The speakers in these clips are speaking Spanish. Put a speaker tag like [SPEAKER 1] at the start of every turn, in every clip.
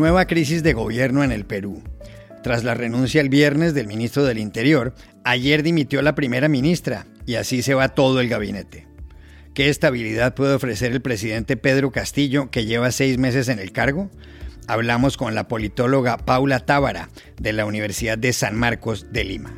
[SPEAKER 1] Nueva crisis de gobierno en el Perú. Tras la renuncia el viernes del ministro del Interior, ayer dimitió la primera ministra y así se va todo el gabinete. ¿Qué estabilidad puede ofrecer el presidente Pedro Castillo, que lleva seis meses en el cargo? Hablamos con la politóloga Paula Tábara, de la Universidad de San Marcos de Lima.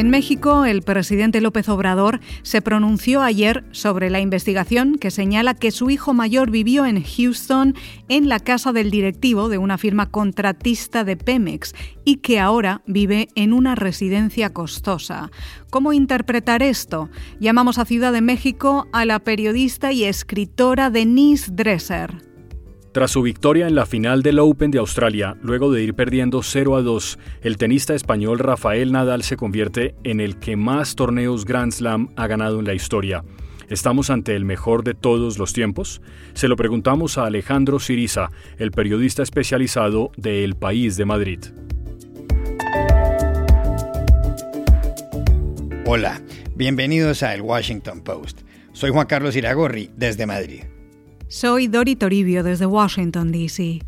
[SPEAKER 2] En México, el presidente López Obrador se pronunció ayer sobre la investigación que señala que su hijo mayor vivió en Houston en la casa del directivo de una firma contratista de Pemex y que ahora vive en una residencia costosa. ¿Cómo interpretar esto? Llamamos a Ciudad de México a la periodista y escritora Denise Dresser.
[SPEAKER 3] Tras su victoria en la final del Open de Australia, luego de ir perdiendo 0 a 2, el tenista español Rafael Nadal se convierte en el que más torneos Grand Slam ha ganado en la historia. ¿Estamos ante el mejor de todos los tiempos? Se lo preguntamos a Alejandro Siriza, el periodista especializado de El País de Madrid.
[SPEAKER 1] Hola, bienvenidos a El Washington Post. Soy Juan Carlos Iragorri, desde Madrid.
[SPEAKER 2] Soy Dori Toribio desde Washington, D.C.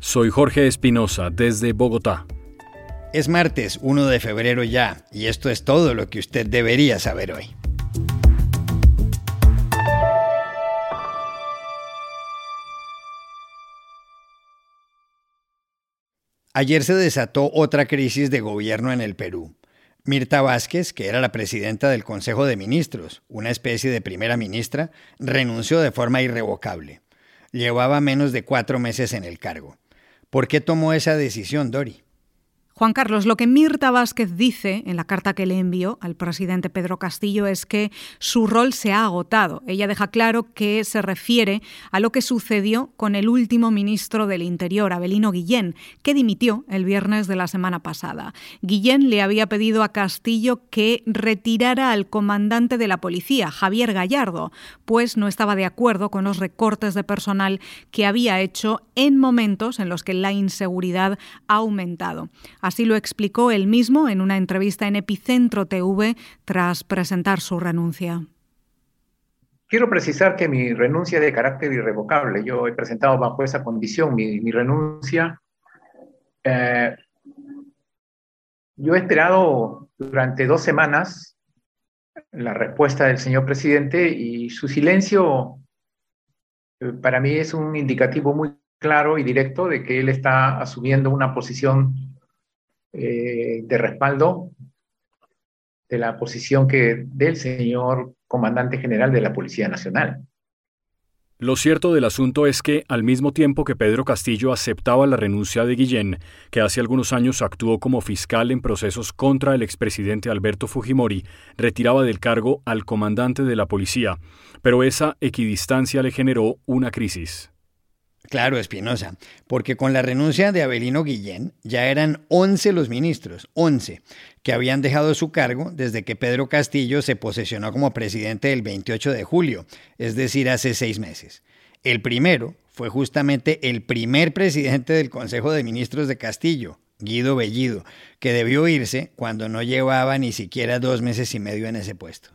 [SPEAKER 3] Soy Jorge Espinosa desde Bogotá.
[SPEAKER 1] Es martes 1 de febrero ya, y esto es todo lo que usted debería saber hoy. Ayer se desató otra crisis de gobierno en el Perú. Mirta Vázquez, que era la presidenta del Consejo de Ministros, una especie de primera ministra, renunció de forma irrevocable. Llevaba menos de cuatro meses en el cargo. ¿Por qué tomó esa decisión, Dori?
[SPEAKER 2] Juan Carlos, lo que Mirta Vázquez dice en la carta que le envió al presidente Pedro Castillo es que su rol se ha agotado. Ella deja claro que se refiere a lo que sucedió con el último ministro del Interior, Abelino Guillén, que dimitió el viernes de la semana pasada. Guillén le había pedido a Castillo que retirara al comandante de la policía, Javier Gallardo, pues no estaba de acuerdo con los recortes de personal que había hecho en momentos en los que la inseguridad ha aumentado. Así lo explicó él mismo en una entrevista en Epicentro TV tras presentar su renuncia.
[SPEAKER 4] Quiero precisar que mi renuncia es de carácter irrevocable. Yo he presentado bajo esa condición mi, renuncia. Eh, yo he esperado durante dos semanas la respuesta del señor presidente y su silencio eh, para mí es un indicativo muy claro y directo de que él está asumiendo una posición eh, de respaldo de la posición que del señor comandante general de la Policía Nacional.
[SPEAKER 3] Lo cierto del asunto es que, al mismo tiempo que Pedro Castillo aceptaba la renuncia de Guillén, que hace algunos años actuó como fiscal en procesos contra el expresidente Alberto Fujimori, retiraba del cargo al comandante de la policía, pero esa equidistancia le generó una crisis.
[SPEAKER 1] Claro, Espinosa, porque con la renuncia de Abelino Guillén ya eran 11 los ministros, 11, que habían dejado su cargo desde que Pedro Castillo se posesionó como presidente el 28 de julio, es decir, hace seis meses. El primero fue justamente el primer presidente del Consejo de Ministros de Castillo, Guido Bellido, que debió irse cuando no llevaba ni siquiera dos meses y medio en ese puesto.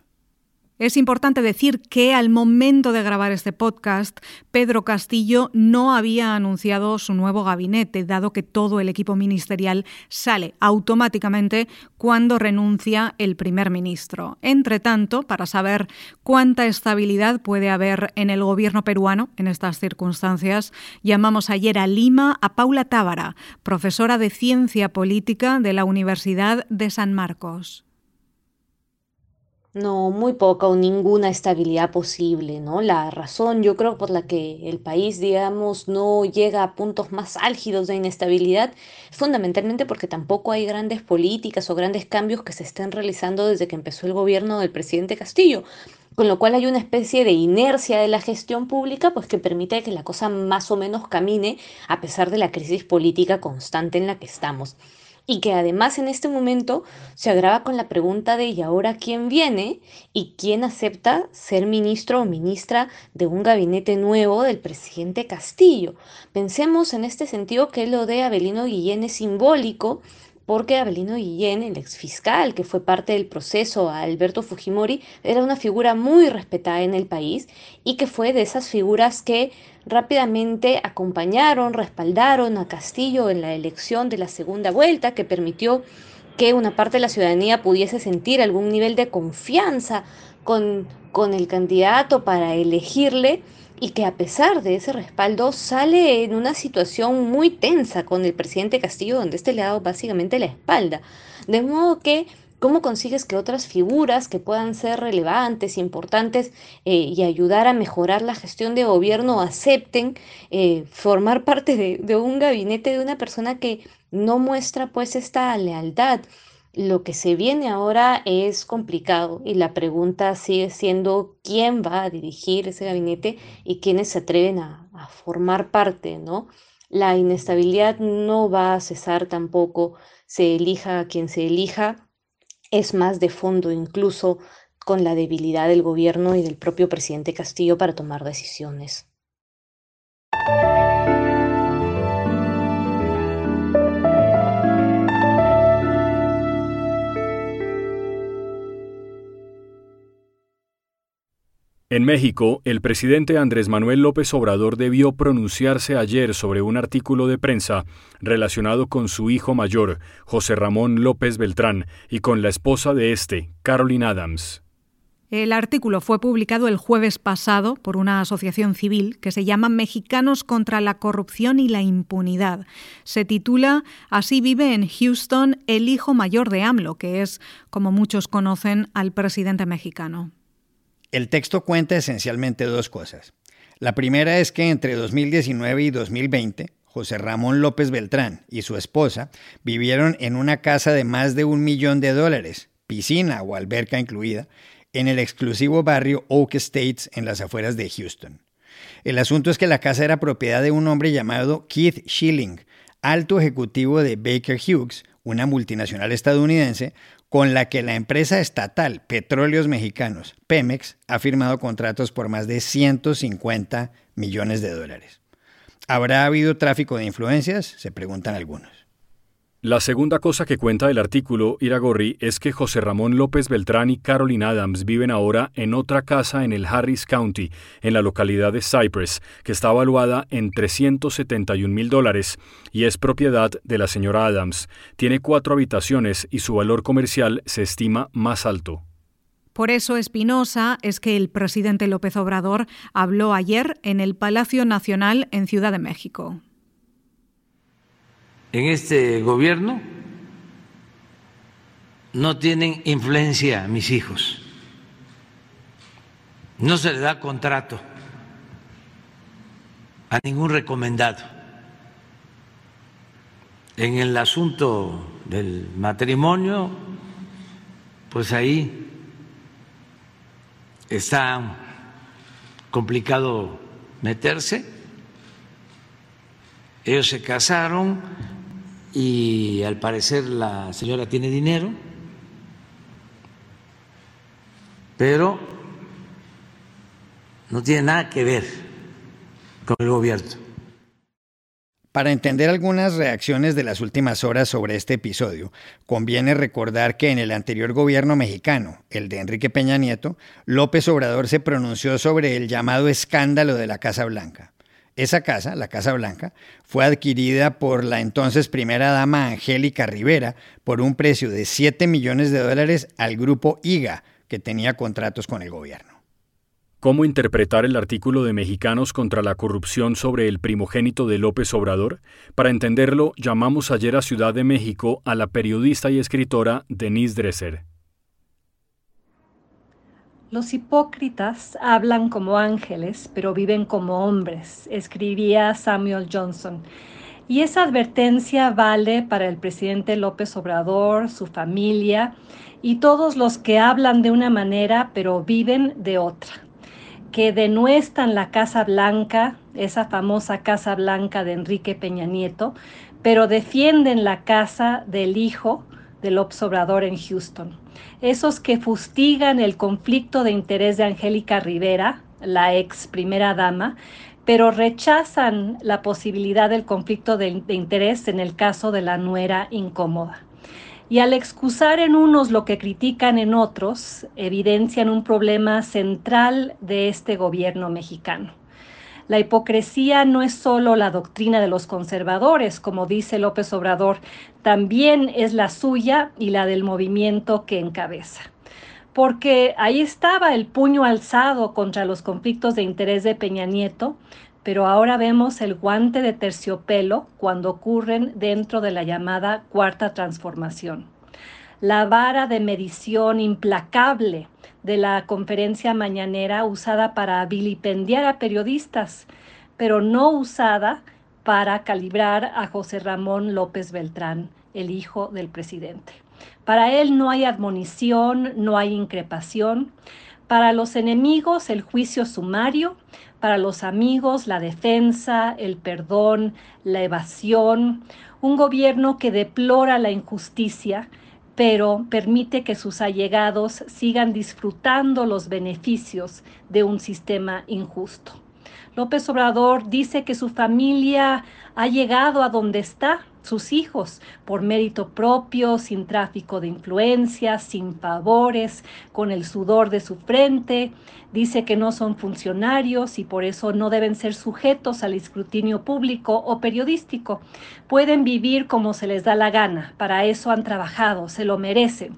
[SPEAKER 2] Es importante decir que al momento de grabar este podcast, Pedro Castillo no había anunciado su nuevo gabinete, dado que todo el equipo ministerial sale automáticamente cuando renuncia el primer ministro. Entre tanto, para saber cuánta estabilidad puede haber en el gobierno peruano en estas circunstancias, llamamos ayer a Lima a Paula Tábara, profesora de Ciencia Política de la Universidad de San Marcos.
[SPEAKER 5] No, muy poca o ninguna estabilidad posible, ¿no? La razón, yo creo, por la que el país, digamos, no llega a puntos más álgidos de inestabilidad es fundamentalmente porque tampoco hay grandes políticas o grandes cambios que se estén realizando desde que empezó el gobierno del presidente Castillo, con lo cual hay una especie de inercia de la gestión pública, pues que permite que la cosa más o menos camine a pesar de la crisis política constante en la que estamos y que además en este momento se agrava con la pregunta de ¿y ahora quién viene? y quién acepta ser ministro o ministra de un gabinete nuevo del presidente Castillo. Pensemos en este sentido que lo de Abelino Guillén es simbólico porque Abelino Guillén, el exfiscal que fue parte del proceso a Alberto Fujimori, era una figura muy respetada en el país y que fue de esas figuras que rápidamente acompañaron, respaldaron a Castillo en la elección de la segunda vuelta, que permitió que una parte de la ciudadanía pudiese sentir algún nivel de confianza con, con el candidato para elegirle y que a pesar de ese respaldo sale en una situación muy tensa con el presidente Castillo, donde este le ha dado básicamente la espalda. De modo que, ¿cómo consigues que otras figuras que puedan ser relevantes, importantes eh, y ayudar a mejorar la gestión de gobierno acepten eh, formar parte de, de un gabinete de una persona que no muestra pues esta lealtad? Lo que se viene ahora es complicado y la pregunta sigue siendo quién va a dirigir ese gabinete y quiénes se atreven a, formar parte, ¿no? La inestabilidad no va a cesar tampoco, se elija a quien se elija, es más de fondo incluso con la debilidad del gobierno y del propio presidente Castillo para tomar decisiones.
[SPEAKER 3] En México, el presidente Andrés Manuel López Obrador debió pronunciarse ayer sobre un artículo de prensa relacionado con su hijo mayor, José Ramón López Beltrán, y con la esposa de este, Caroline Adams.
[SPEAKER 2] El artículo fue publicado el jueves pasado por una asociación civil que se llama Mexicanos contra la Corrupción y la Impunidad. Se titula Así vive en Houston el hijo mayor de AMLO, que es, como muchos conocen, al presidente mexicano.
[SPEAKER 1] El texto cuenta esencialmente dos cosas. La primera es que entre 2019 y 2020, José Ramón López Beltrán y su esposa vivieron en una casa de más de un millón de dólares, piscina o alberca incluida, en el exclusivo barrio Oak Estates en las afueras de Houston. El asunto es que la casa era propiedad de un hombre llamado Keith Schilling, alto ejecutivo de Baker Hughes, una multinacional estadounidense, con la que la empresa estatal Petróleos Mexicanos, Pemex, ha firmado contratos por más de 150 millones de dólares. ¿Habrá habido tráfico de influencias? Se preguntan algunos.
[SPEAKER 3] La segunda cosa que cuenta el artículo Iragorri es que José Ramón López Beltrán y Caroline Adams viven ahora en otra casa en el Harris County, en la localidad de Cypress, que está valuada en 371 mil dólares y es propiedad de la señora Adams. Tiene cuatro habitaciones y su valor comercial se estima más alto.
[SPEAKER 2] Por eso, Espinosa, es que el presidente López Obrador habló ayer en el Palacio Nacional en Ciudad de México
[SPEAKER 6] en este gobierno no tienen influencia mis hijos. No se le da contrato a ningún recomendado. En el asunto del matrimonio, pues ahí está complicado meterse. Ellos se casaron y al parecer la señora tiene dinero, pero no tiene nada que ver con el gobierno.
[SPEAKER 1] Para entender algunas reacciones de las últimas horas sobre este episodio, conviene recordar que en el anterior gobierno mexicano, el de Enrique Peña Nieto, López Obrador se pronunció sobre el llamado escándalo de la Casa Blanca. Esa casa, la Casa Blanca, fue adquirida por la entonces primera dama Angélica Rivera por un precio de 7 millones de dólares al grupo IGA, que tenía contratos con el gobierno.
[SPEAKER 3] ¿Cómo interpretar el artículo de Mexicanos contra la corrupción sobre el primogénito de López Obrador? Para entenderlo, llamamos ayer a Ciudad de México a la periodista y escritora Denise Dresser.
[SPEAKER 7] Los hipócritas hablan como ángeles, pero viven como hombres, escribía Samuel Johnson. Y esa advertencia vale para el presidente López Obrador, su familia y todos los que hablan de una manera, pero viven de otra, que denuestan la Casa Blanca, esa famosa Casa Blanca de Enrique Peña Nieto, pero defienden la casa del hijo del Obrador en Houston esos que fustigan el conflicto de interés de Angélica Rivera, la ex primera dama, pero rechazan la posibilidad del conflicto de, interés en el caso de la nuera incómoda. y al excusar en unos lo que critican en otros, evidencian un problema central de este gobierno mexicano. La hipocresía no es solo la doctrina de los conservadores, como dice López Obrador, también es la suya y la del movimiento que encabeza. Porque ahí estaba el puño alzado contra los conflictos de interés de Peña Nieto, pero ahora vemos el guante de terciopelo cuando ocurren dentro de la llamada cuarta transformación. La vara de medición implacable de la conferencia mañanera usada para vilipendiar a periodistas, pero no usada para calibrar a José Ramón López Beltrán, el hijo del presidente. Para él no hay admonición, no hay increpación. Para los enemigos el juicio sumario, para los amigos la defensa, el perdón, la evasión, un gobierno que deplora la injusticia, pero permite que sus allegados sigan disfrutando los beneficios de un sistema injusto. López Obrador dice que su familia ha llegado a donde está sus hijos por mérito propio, sin tráfico de influencias, sin favores, con el sudor de su frente. Dice que no son funcionarios y por eso no deben ser sujetos al escrutinio público o periodístico. Pueden vivir como se les da la gana, para eso han trabajado, se lo merecen.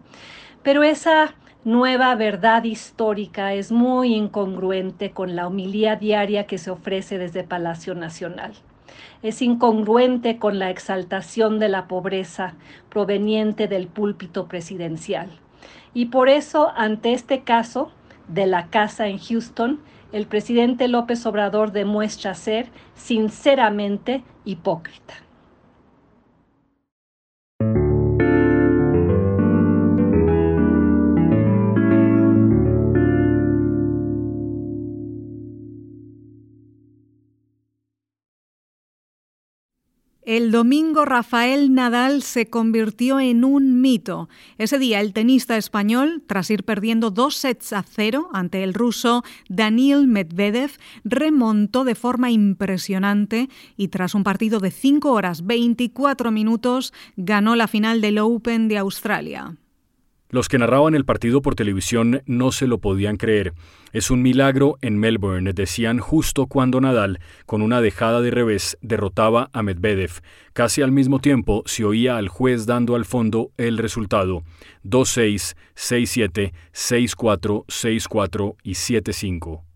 [SPEAKER 7] Pero esa nueva verdad histórica es muy incongruente con la homilía diaria que se ofrece desde Palacio Nacional es incongruente con la exaltación de la pobreza proveniente del púlpito presidencial. Y por eso, ante este caso de la casa en Houston, el presidente López Obrador demuestra ser sinceramente hipócrita.
[SPEAKER 2] El domingo Rafael Nadal se convirtió en un mito. Ese día el tenista español, tras ir perdiendo dos sets a cero ante el ruso Daniel Medvedev, remontó de forma impresionante y tras un partido de 5 horas 24 minutos ganó la final del Open de Australia.
[SPEAKER 3] Los que narraban el partido por televisión no se lo podían creer. Es un milagro en Melbourne, decían justo cuando Nadal, con una dejada de revés, derrotaba a Medvedev. Casi al mismo tiempo se oía al juez dando al fondo el resultado: 2-6, 6-7, 6-4, 6-4 y 7-5.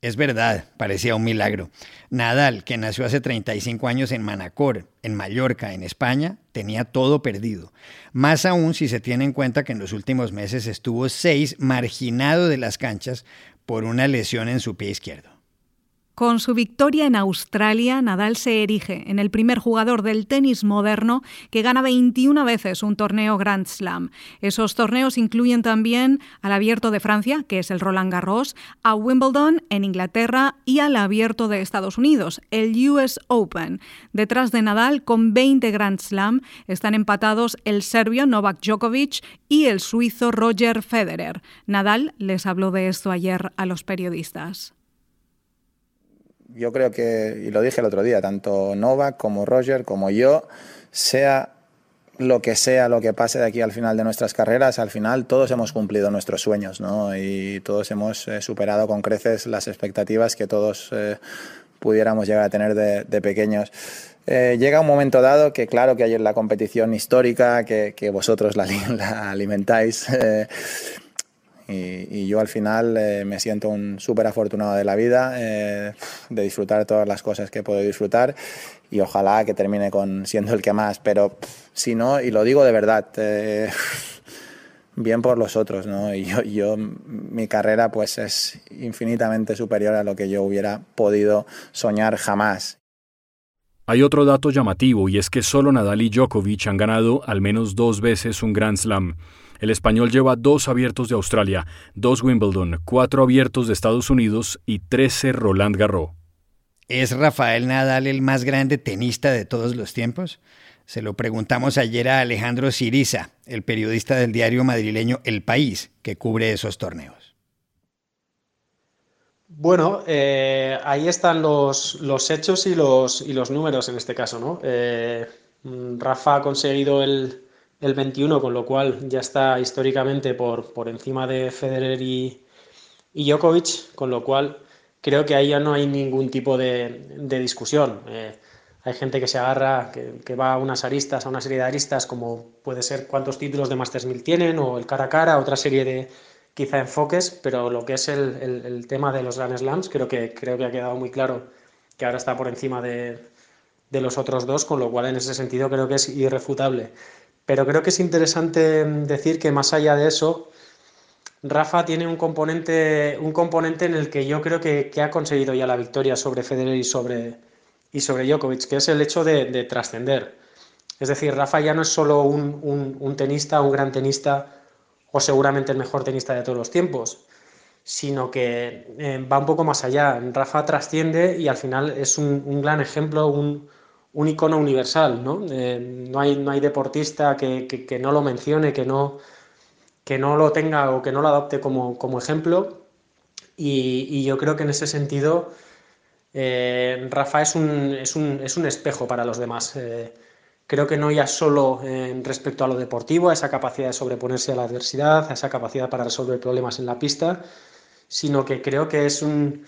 [SPEAKER 1] Es verdad, parecía un milagro. Nadal, que nació hace 35 años en Manacor, en Mallorca, en España, tenía todo perdido. Más aún si se tiene en cuenta que en los últimos meses estuvo seis marginado de las canchas por una lesión en su pie izquierdo.
[SPEAKER 2] Con su victoria en Australia, Nadal se erige en el primer jugador del tenis moderno que gana 21 veces un torneo Grand Slam. Esos torneos incluyen también al Abierto de Francia, que es el Roland Garros, a Wimbledon en Inglaterra y al Abierto de Estados Unidos, el US Open. Detrás de Nadal, con 20 Grand Slam, están empatados el serbio Novak Djokovic y el suizo Roger Federer. Nadal les habló de esto ayer a los periodistas
[SPEAKER 8] yo creo que, y lo dije el otro día, tanto Novak como Roger como yo, sea lo que sea lo que pase de aquí al final de nuestras carreras, al final todos hemos cumplido nuestros sueños ¿no? y todos hemos eh, superado con creces las expectativas que todos eh, pudiéramos llegar a tener de, pequeños. Eh, llega un momento dado que claro que hay la competición histórica, que, que vosotros la alimentáis y, yo al final eh, me siento un súper afortunado de la vida, eh, de disfrutar todas las cosas que puedo disfrutar y ojalá que termine con siendo el que más, pero si no, y lo digo de verdad, eh, bien por los otros, ¿no? Y yo, yo, mi carrera pues es infinitamente superior a lo que yo hubiera podido soñar jamás.
[SPEAKER 3] Hay otro dato llamativo y es que solo Nadal y Djokovic han ganado al menos dos veces un Grand Slam. El español lleva dos abiertos de Australia, dos Wimbledon, cuatro abiertos de Estados Unidos y trece Roland Garros.
[SPEAKER 1] ¿Es Rafael Nadal el más grande tenista de todos los tiempos? Se lo preguntamos ayer a Alejandro Siriza, el periodista del diario madrileño El País, que cubre esos torneos.
[SPEAKER 9] Bueno, eh, ahí están los, los hechos y los, y los, números en este caso, ¿no? Eh, Rafa ha conseguido el, el, 21, con lo cual ya está históricamente por, por encima de Federer y, y, Djokovic, con lo cual creo que ahí ya no hay ningún tipo de, de discusión. Eh, hay gente que se agarra, que, que, va a unas aristas, a una serie de aristas, como puede ser cuántos títulos de Masters 1000 tienen, o el cara a cara, otra serie de quizá enfoques, pero lo que es el, el, el, tema de los Grand Slams, creo que, creo que ha quedado muy claro que ahora está por encima de, de los otros dos, con lo cual en ese sentido creo que es irrefutable. Pero creo que es interesante decir que más allá de eso, Rafa tiene un componente, un componente en el que yo creo que, que ha conseguido ya la victoria sobre Federer y sobre, y sobre Djokovic, que es el hecho de, de trascender. Es decir, Rafa ya no es solo un, un, un tenista, un gran tenista, o seguramente el mejor tenista de todos los tiempos, sino que eh, va un poco más allá. Rafa trasciende y al final es un, un gran ejemplo, un, un, icono universal. ¿no? Eh, no, hay, no hay deportista que, que, no lo mencione, que no, que no lo tenga o que no lo adopte como, como ejemplo. Y, y, yo creo que en ese sentido eh, Rafa es un, es, un, es un, espejo para los demás. Eh, Creo que no ya solo respecto a lo deportivo, a esa capacidad de sobreponerse a la adversidad, a esa capacidad para resolver problemas en la pista, sino que creo que es un,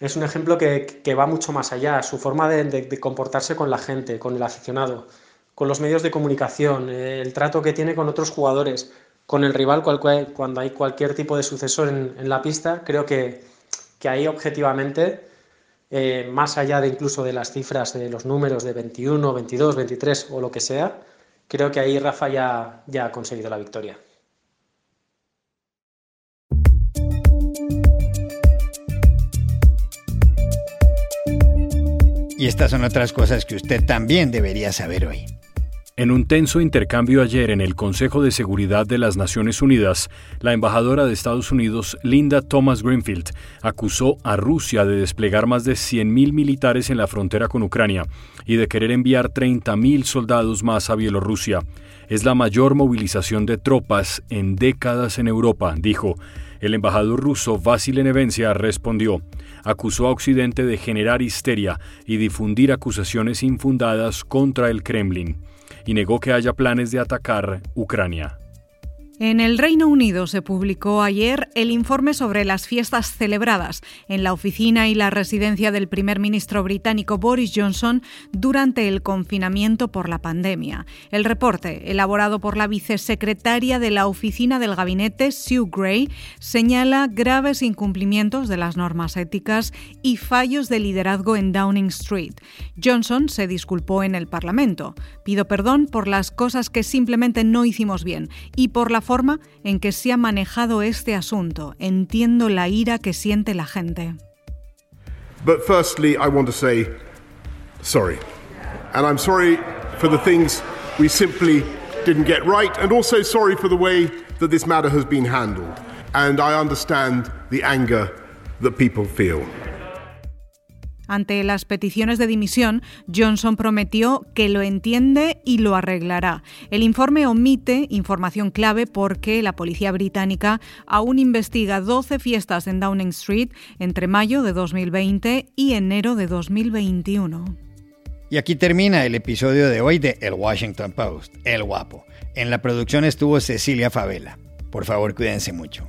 [SPEAKER 9] es un ejemplo que, que va mucho más allá, su forma de, de, comportarse con la gente, con el aficionado, con los medios de comunicación, eh, el trato que tiene con otros jugadores, con el rival cuando hay cualquier tipo de sucesor en, en la pista, creo que, que ahí objetivamente eh, más allá de incluso de las cifras de los números de 21, 22, 23 o lo que sea, creo que ahí Rafa ya, ya ha conseguido la victoria.
[SPEAKER 1] Y estas son otras cosas que usted también debería saber hoy.
[SPEAKER 3] En un tenso intercambio ayer en el Consejo de Seguridad de las Naciones Unidas, la embajadora de Estados Unidos, Linda Thomas Greenfield, acusó a Rusia de desplegar más de 100.000 militares en la frontera con Ucrania y de querer enviar 30.000 soldados más a Bielorrusia. Es la mayor movilización de tropas en décadas en Europa, dijo. El embajador ruso Vasil Nevencia respondió. Acusó a Occidente de generar histeria y difundir acusaciones infundadas contra el Kremlin y negó que haya planes de atacar Ucrania.
[SPEAKER 2] En el Reino Unido se publicó ayer el informe sobre las fiestas celebradas en la oficina y la residencia del primer ministro británico Boris Johnson durante el confinamiento por la pandemia. El reporte, elaborado por la vicesecretaria de la oficina del gabinete, Sue Gray, señala graves incumplimientos de las normas éticas y fallos de liderazgo en Downing Street. Johnson se disculpó en el Parlamento. Pido perdón por las cosas que simplemente no hicimos bien y por la forma en que se ha manejado este asunto. Entiendo la ira que siente la gente.
[SPEAKER 10] But firstly, I want to say sorry. And I'm sorry for the things we simply didn't get right, and also sorry for the way that this matter has been handled. And I understand the anger that people feel.
[SPEAKER 2] Ante las peticiones de dimisión, Johnson prometió que lo entiende y lo arreglará. El informe omite información clave porque la policía británica aún investiga 12 fiestas en Downing Street entre mayo de 2020 y enero de 2021.
[SPEAKER 1] Y aquí termina el episodio de hoy de El Washington Post, El Guapo. En la producción estuvo Cecilia Favela. Por favor, cuídense mucho